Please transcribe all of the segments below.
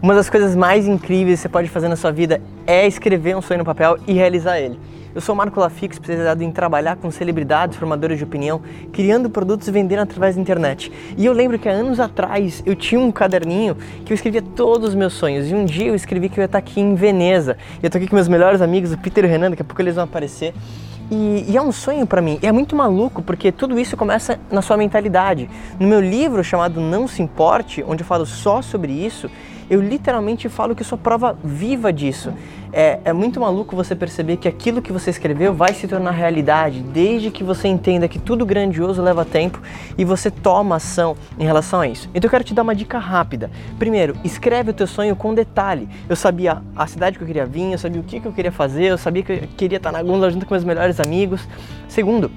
Uma das coisas mais incríveis que você pode fazer na sua vida é escrever um sonho no papel e realizar ele. Eu sou Marco Lafix, especializado em trabalhar com celebridades, formadores de opinião, criando produtos e vendendo através da internet. E eu lembro que há anos atrás eu tinha um caderninho que eu escrevia todos os meus sonhos. E um dia eu escrevi que eu ia estar aqui em Veneza. E eu tô aqui com meus melhores amigos, o Peter e o Renan, daqui a pouco eles vão aparecer. E, e, é um sonho para mim. E é muito maluco porque tudo isso começa na sua mentalidade. No meu livro chamado Não Se Importe, onde eu falo só sobre isso, eu literalmente falo que sou prova viva disso. É, é muito maluco você perceber que aquilo que você escreveu vai se tornar realidade, desde que você entenda que tudo grandioso leva tempo e você toma ação em relação a isso. Então eu quero te dar uma dica rápida. Primeiro, escreve o teu sonho com detalhe. Eu sabia a cidade que eu queria vir, eu sabia o que, que eu queria fazer, eu sabia que eu queria estar na gôndola junto com meus melhores amigos. Segundo,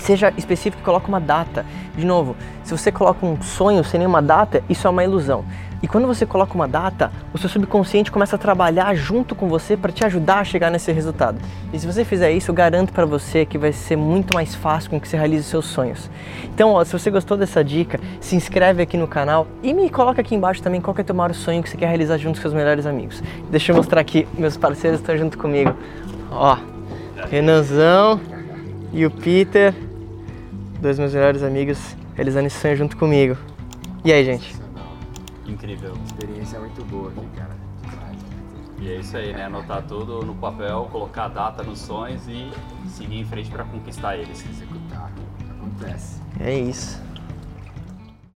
seja específico e coloque uma data. De novo, se você coloca um sonho sem nenhuma data, isso é uma ilusão. E quando você coloca uma data, o seu subconsciente começa a trabalhar junto com você para te ajudar a chegar nesse resultado. E se você fizer isso, eu garanto para você que vai ser muito mais fácil com que você realize seus sonhos. Então, ó, se você gostou dessa dica, se inscreve aqui no canal e me coloca aqui embaixo também qual é o teu maior sonho que você quer realizar junto com seus melhores amigos. Deixa eu mostrar aqui, meus parceiros estão junto comigo. Ó, Renanzão e o Peter, dois meus melhores amigos, realizando esse sonho junto comigo. E aí, gente? Incrível. Experiência muito boa aqui, cara. E é isso aí, né? Anotar tudo no papel, colocar a data nos sonhos e seguir em frente para conquistar eles. Executar. Acontece. É isso.